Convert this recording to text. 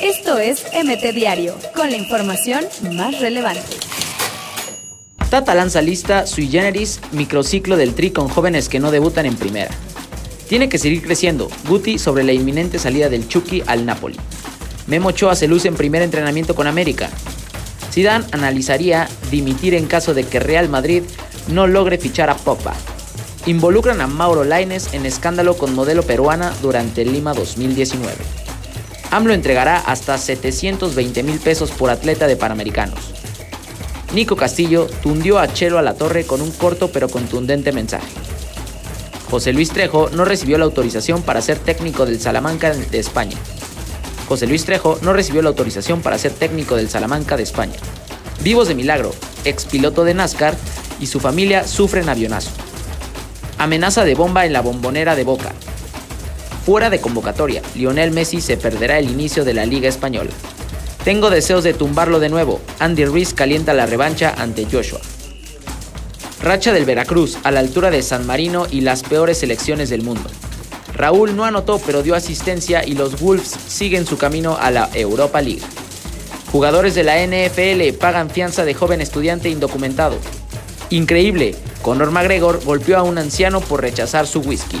Esto es MT Diario, con la información más relevante. Tata lanza lista sui generis microciclo del Tri con jóvenes que no debutan en primera. Tiene que seguir creciendo, Guti sobre la inminente salida del Chucky al Napoli. Memo Ochoa se luce en primer entrenamiento con América. Zidane analizaría dimitir en caso de que Real Madrid no logre fichar a Popa. Involucran a Mauro Laines en escándalo con modelo peruana durante el Lima 2019. AMLO entregará hasta 720 mil pesos por atleta de Panamericanos. Nico Castillo tundió a Chelo a la torre con un corto pero contundente mensaje. José Luis Trejo no recibió la autorización para ser técnico del Salamanca de España. José Luis Trejo no recibió la autorización para ser técnico del Salamanca de España. Vivos de milagro, ex piloto de NASCAR y su familia sufren avionazo. Amenaza de bomba en la bombonera de Boca. Fuera de convocatoria, Lionel Messi se perderá el inicio de la Liga Española. Tengo deseos de tumbarlo de nuevo. Andy Ruiz calienta la revancha ante Joshua. Racha del Veracruz, a la altura de San Marino y las peores selecciones del mundo. Raúl no anotó pero dio asistencia y los Wolves siguen su camino a la Europa League. Jugadores de la NFL pagan fianza de joven estudiante indocumentado. Increíble, Conor McGregor golpeó a un anciano por rechazar su whisky.